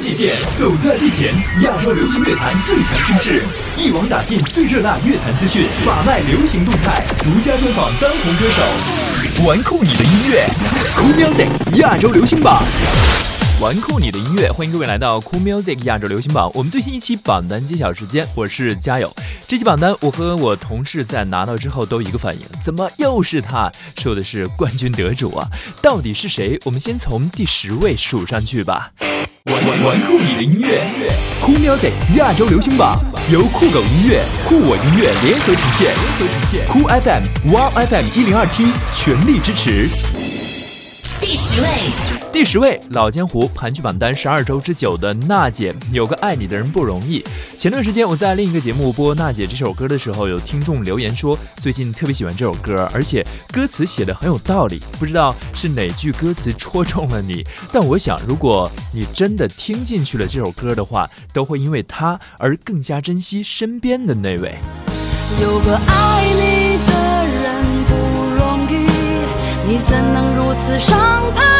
界限，走在最前，亚洲流行乐坛最强声势，一网打尽最热辣乐坛资讯，把脉流行动态，独家专访当红歌手，玩酷你的音乐，Cool Music 亚洲流行榜。玩酷你的音乐，欢迎各位来到酷 Music 亚洲流行榜。我们最新一期榜单揭晓时间，我是嘉友。这期榜单，我和我同事在拿到之后都一个反应，怎么又是他？说的是冠军得主啊，到底是谁？我们先从第十位数上去吧。玩玩玩酷你的音乐，酷 Music 亚洲流行榜由酷狗音乐、酷我音乐联合呈现，联合呈现。酷 FM、Wow FM 一零二七全力支持。第十位。第十位，老江湖盘踞榜单十二周之久的娜姐，有个爱你的人不容易。前段时间我在另一个节目播娜姐这首歌的时候，有听众留言说最近特别喜欢这首歌，而且歌词写的很有道理。不知道是哪句歌词戳中了你，但我想如果你真的听进去了这首歌的话，都会因为它而更加珍惜身边的那位。有个爱你的人不容易，你怎能如此伤他？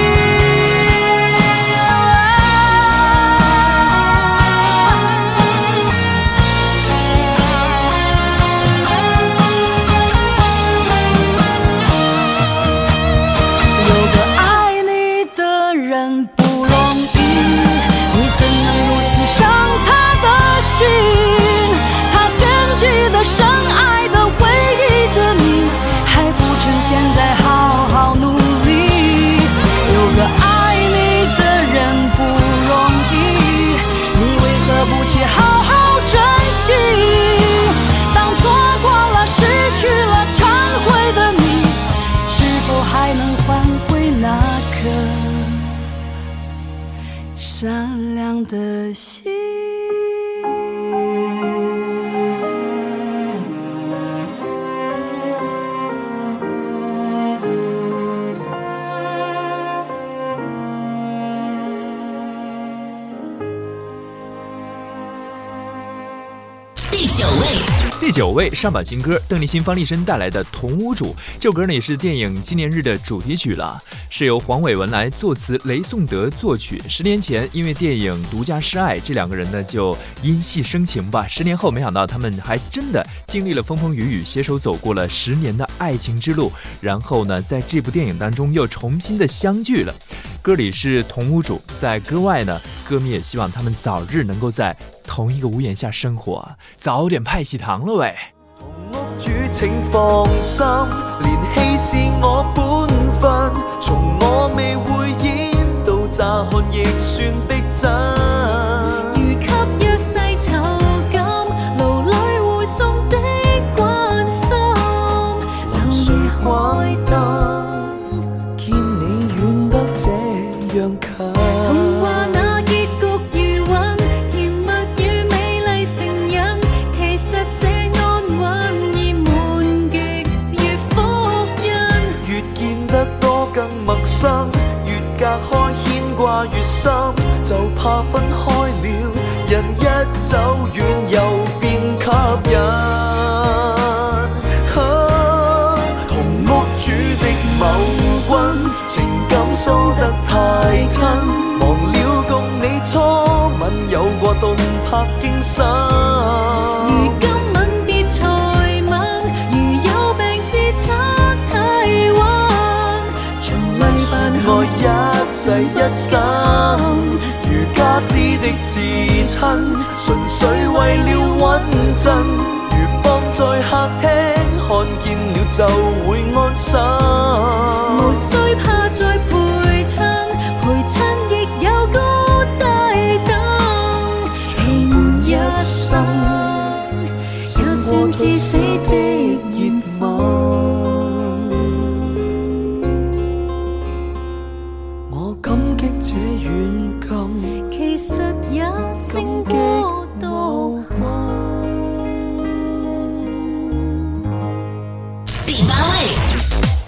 的。第九位上榜新歌，邓丽欣、方力申带来的《同屋主》这首歌呢，也是电影纪念日的主题曲了，是由黄伟文来作词，雷颂德作曲。十年前，因为电影《独家示爱》，这两个人呢就因戏生情吧。十年后，没想到他们还真的经历了风风雨雨，携手走过了十年的爱情之路。然后呢，在这部电影当中又重新的相聚了。歌里是同屋主，在歌外呢，歌迷也希望他们早日能够在。同一个屋檐下生活，早点派喜糖了喂！同屋主请放心，连戏是我本分，从我未会演到乍看亦算逼真。童话那结局如吻，甜蜜与美丽成瘾。其实这安稳已满极，越福荫越见得多更陌生，越隔开牵挂越深，就怕分开了，人一走远又变吸引。太亲，忘了共你初吻有过动魄惊心。如今吻别才吻，如有病自测体温。从未说爱一世一生，如家私的至亲，纯粹为了稳阵。如放在客厅，看见了就会安心。无需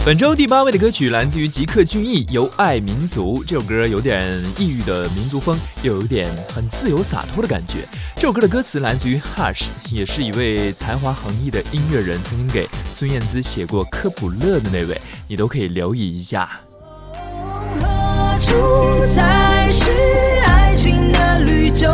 本周第八位的歌曲来自于吉克隽逸，《由爱民族》。这首歌有点异域的民族风，又有点很自由洒脱的感觉。这首歌的歌词来自于 Hush，也是一位才华横溢的音乐人，曾经给孙燕姿写过科普勒的那位，你都可以留意一下。何处才是爱情的绿洲？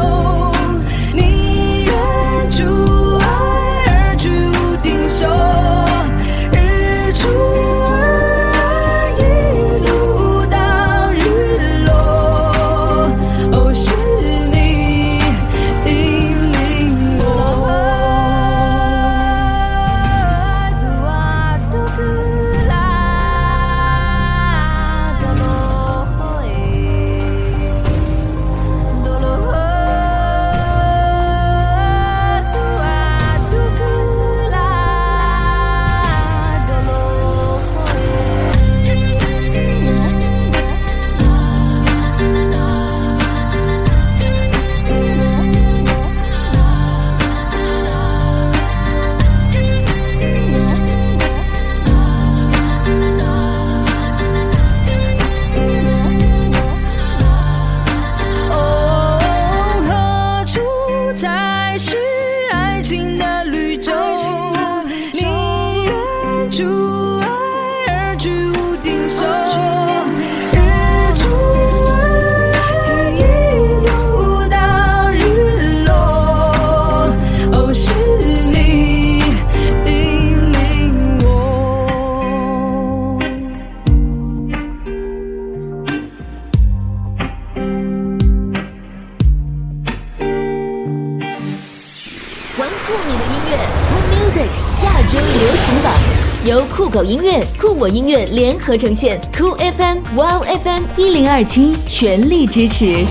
我音乐联合呈现，Cool FM、Wow FM 一零二七全力支持。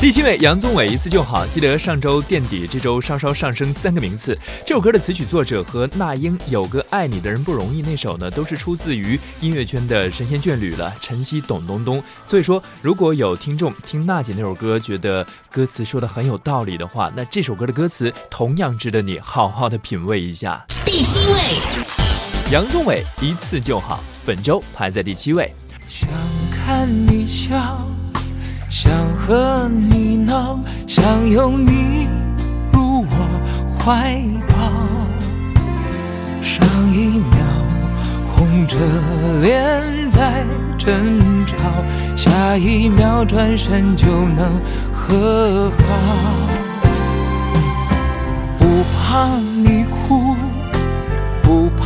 第七位，杨宗纬一次就好。记得上周垫底，这周稍稍上升三个名次。这首歌的词曲作者和那英有个爱你的人不容易那首呢，都是出自于音乐圈的神仙眷侣了，晨曦、董冬冬。所以说，如果有听众听娜姐那首歌，觉得歌词说的很有道理的话，那这首歌的歌词同样值得你好好的品味一下。第七位，杨宗纬一次就好，本周排在第七位。想看你笑，想和你闹，想拥你入我怀抱。上一秒红着脸在争吵，下一秒转身就能和好。不怕你。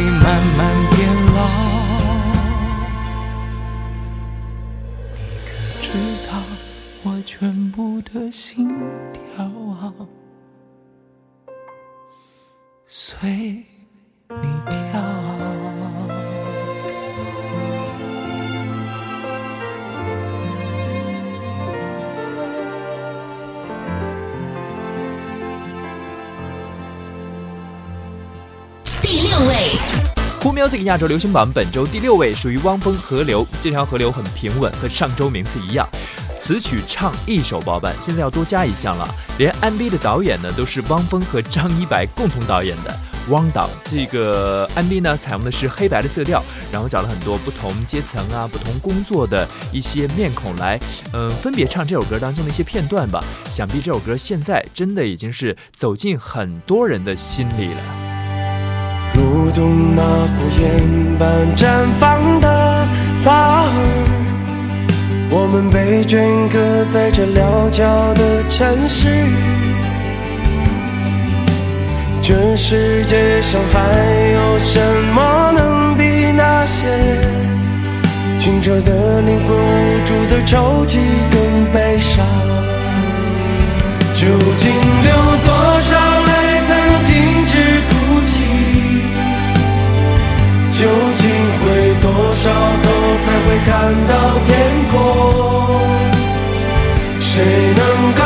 慢慢变老。你可知道我全部的心跳啊，随你跳。Music 亚洲流行榜本周第六位属于汪峰《河流》，这条河流很平稳，和上周名次一样。词曲唱一手包办，现在要多加一项了，连 MV 的导演呢都是汪峰和张一白共同导演的。汪导。这个 MV 呢，采用的是黑白的色调，然后找了很多不同阶层啊、不同工作的一些面孔来，嗯，分别唱这首歌当中的一些片段吧。想必这首歌现在真的已经是走进很多人的心里了。不懂那火焰般绽放的花儿。我们被镌刻在这辽阔的城市，这世界上还有什么能比那些清澈的灵魂、无助的抽泣更悲伤？究竟流多究竟会多少头才会看到天空？谁能告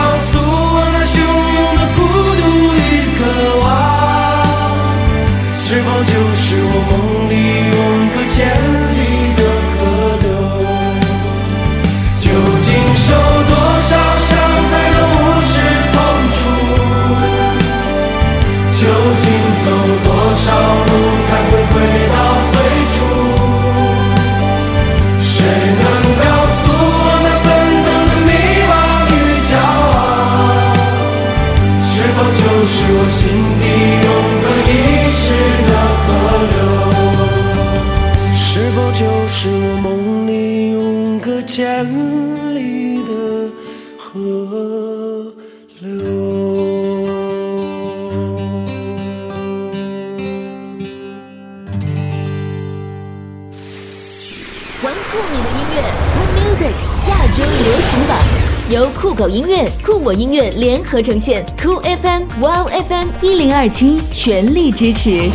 酷我音乐联合呈现，Cool FM、Wow FM 一零二七全力支持。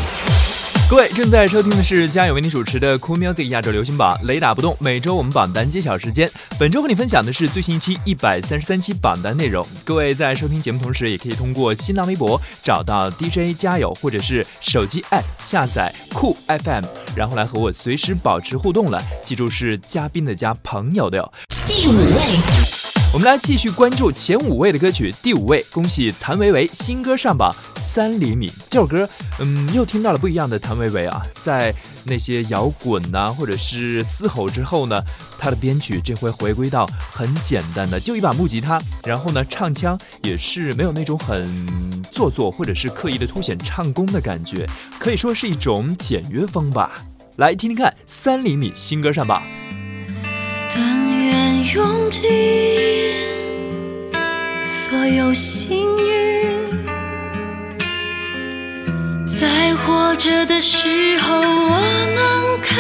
各位正在收听的是嘉友为你主持的 Cool Music 亚洲流行榜，雷打不动。每周我们榜单揭晓时间，本周和你分享的是最新一期一百三十三期榜单内容。各位在收听节目同时，也可以通过新浪微博找到 DJ 加油，或者是手机 App 下载酷 FM，然后来和我随时保持互动了。记住是嘉宾的加，朋友的哟。第五位，我们来继续关注前五位的歌曲。第五位，恭喜谭维维新歌上榜《三厘米》这首歌，嗯，又听到了不一样的谭维维啊，在那些摇滚呐、或者是嘶吼之后呢，他的编曲这回回归到很简单的，就一把木吉他，然后呢，唱腔也是没有那种很做作或者是刻意的凸显唱功的感觉，可以说是一种简约风吧。来听听看，《三厘米》新歌上榜。用尽所有幸运，在活着的时候，我能看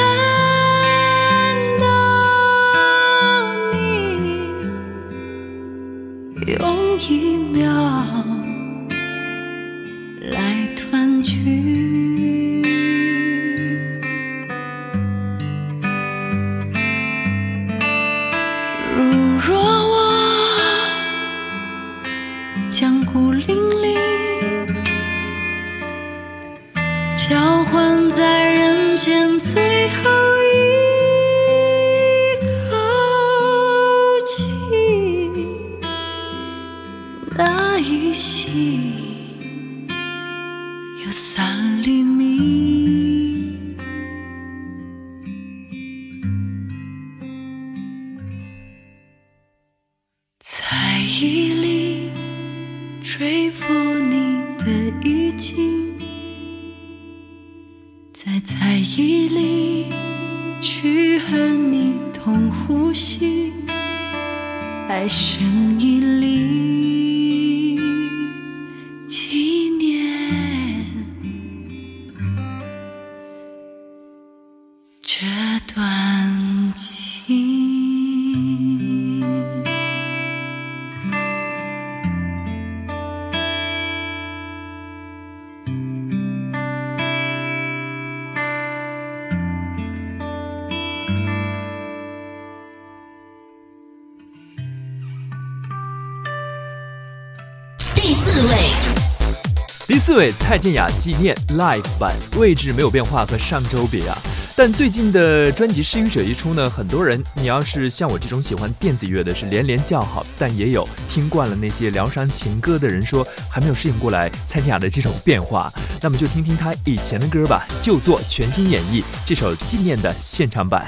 记忆里吹拂你的衣襟，在在意里去和你同呼吸，爱声一里对，蔡健雅纪念 Live 版，位置没有变化，和上周比啊。但最近的专辑《失语者》一出呢，很多人，你要是像我这种喜欢电子乐的，是连连叫好；但也有听惯了那些疗伤情歌的人说，还没有适应过来蔡健雅的这种变化。那么就听听他以前的歌吧，就做全新演绎这首《纪念》的现场版。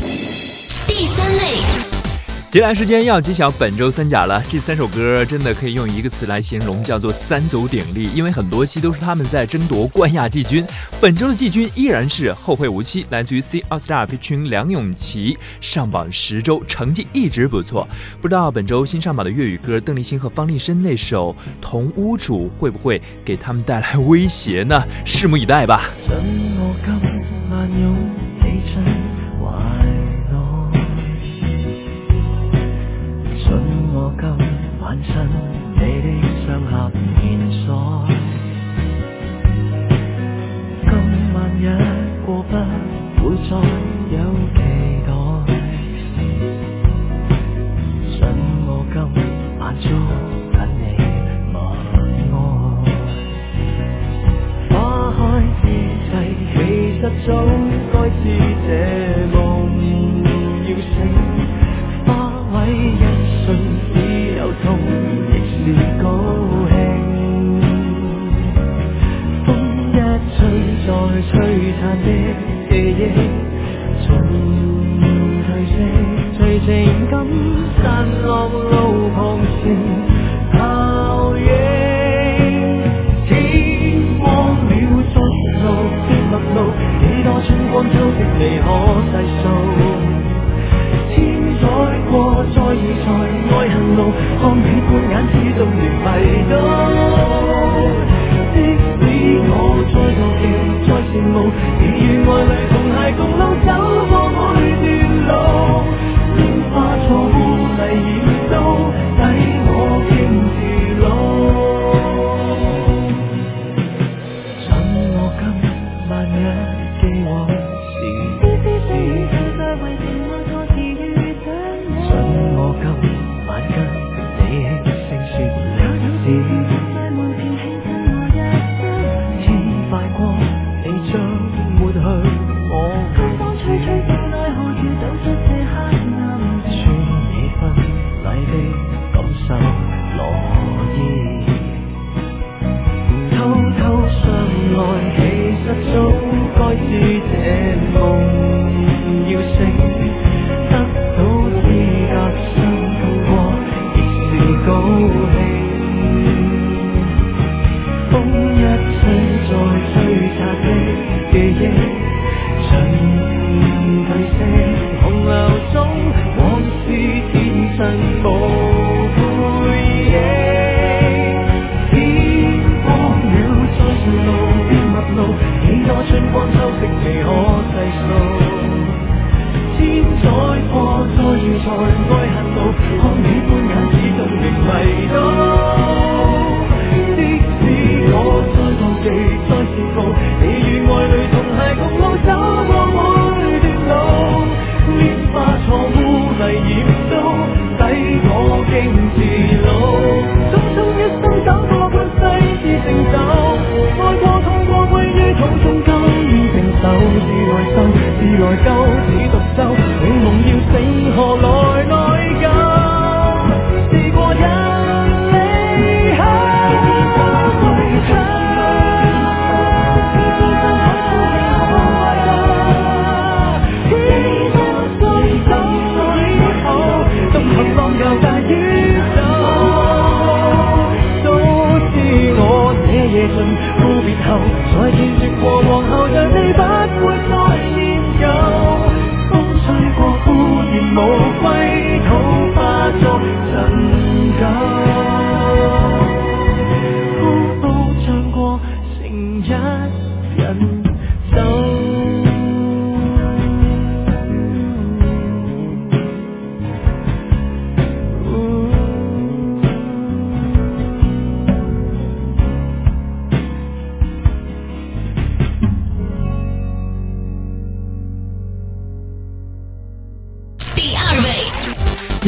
接下来时间要揭晓本周三甲了。这三首歌真的可以用一个词来形容，叫做三足鼎立。因为很多期都是他们在争夺冠亚季军，本周的季军依然是后会无期，来自于 C AllStar 群梁咏琪，上榜十周，成绩一直不错。不知道本周新上榜的粤语歌，邓丽欣和方力申那首《同屋主》会不会给他们带来威胁呢？拭目以待吧。转身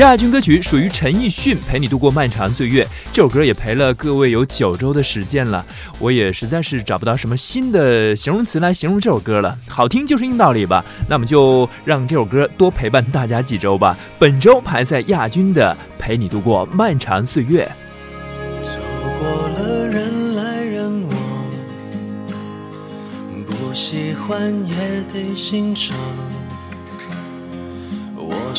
亚军歌曲属于陈奕迅，《陪你度过漫长岁月》这首歌也陪了各位有九周的时间了，我也实在是找不到什么新的形容词来形容这首歌了。好听就是硬道理吧，那么就让这首歌多陪伴大家几周吧。本周排在亚军的《陪你度过漫长岁月》。走过了人来人往，不喜欢也得欣赏。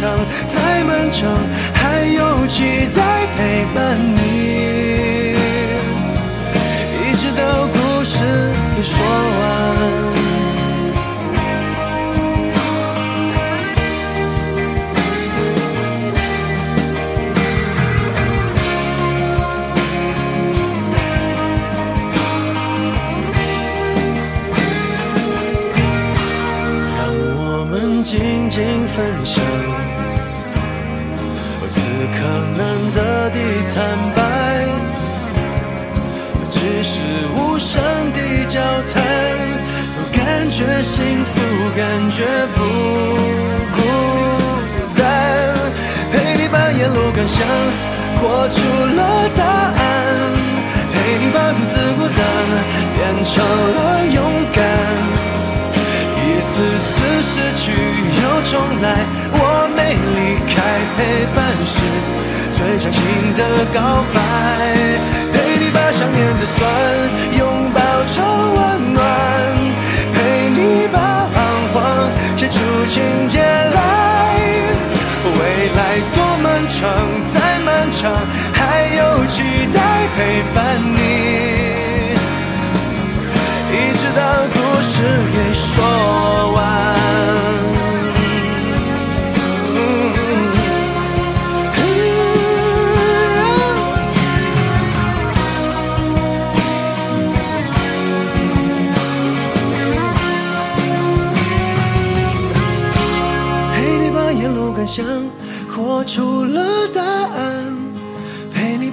再漫长，还有期待陪伴。重来，我没离开，陪伴是最长情的告白。陪你把想念的酸拥抱成温暖，陪你把彷徨写出情节来。未来多漫长，再漫长，还有期待陪伴你。一直到故事给说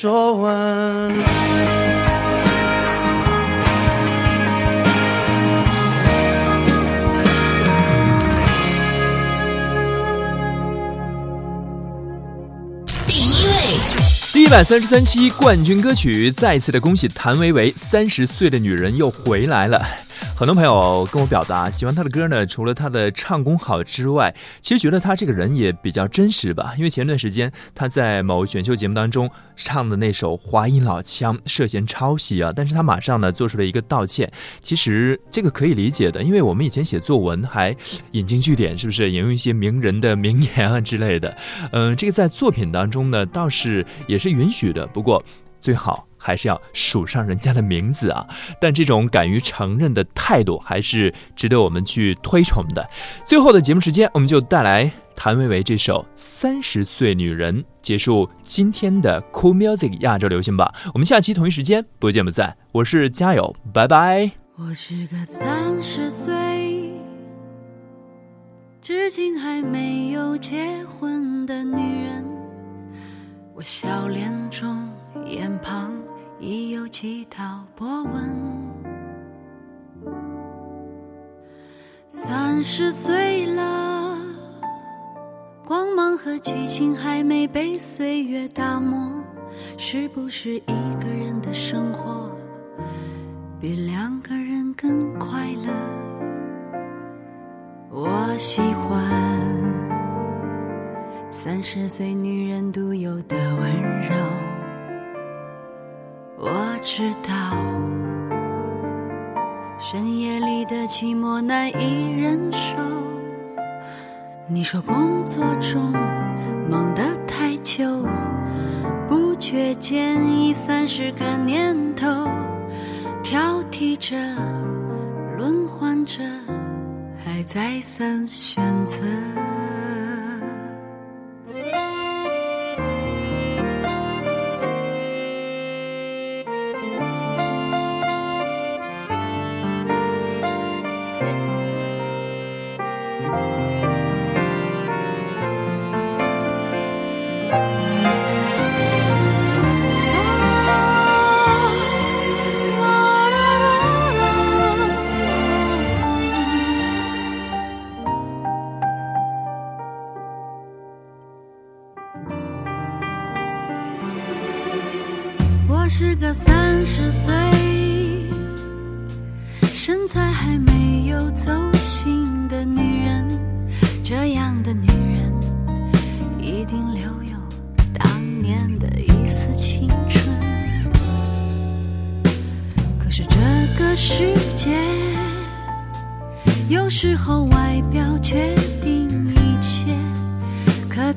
说完。第一位，第一百三十三期冠军歌曲，再次的恭喜谭维维，三十岁的女人又回来了。很多朋友跟我表达喜欢他的歌呢，除了他的唱功好之外，其实觉得他这个人也比较真实吧。因为前段时间他在某选秀节目当中唱的那首华阴老腔涉嫌抄袭啊，但是他马上呢做出了一个道歉。其实这个可以理解的，因为我们以前写作文还引经据典，是不是引用一些名人的名言啊之类的？嗯，这个在作品当中呢倒是也是允许的，不过最好。还是要数上人家的名字啊！但这种敢于承认的态度，还是值得我们去推崇的。最后的节目时间，我们就带来谭维维这首《三十岁女人》，结束今天的 Cool Music 亚洲流行吧。我们下期同一时间不见不散。我是加油，拜拜。我是个三十岁至今还没有结婚的女人，我笑脸中眼旁已有几道波纹。三十岁了，光芒和激情还没被岁月打磨，是不是一个人的生活比两个人更快乐？我喜欢三十岁女人独有的温柔。我知道深夜里的寂寞难以忍受。你说工作中忙得太久，不觉间已三十个年头，挑剔着，轮换着。还再三选择。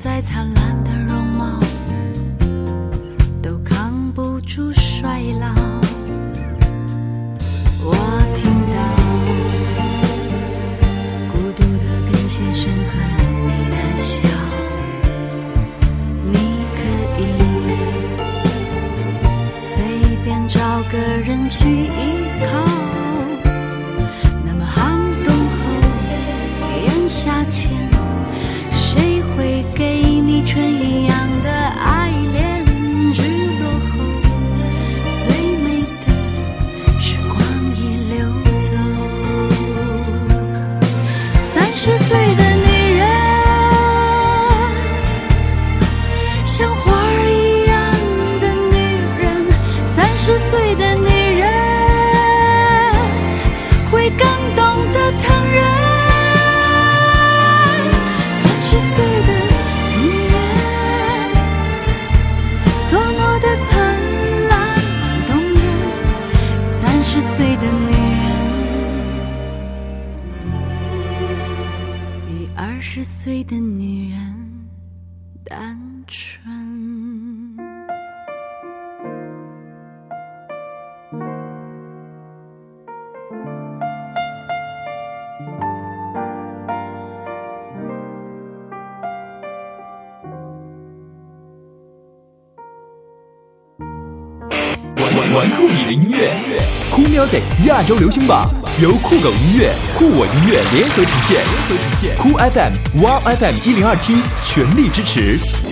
再灿烂的容貌。都扛不住衰老，会更酷你的音乐，酷 music 亚洲流行榜由酷狗音乐、酷我音乐联合呈现，酷 FM、Wow FM 一零二七全力支持。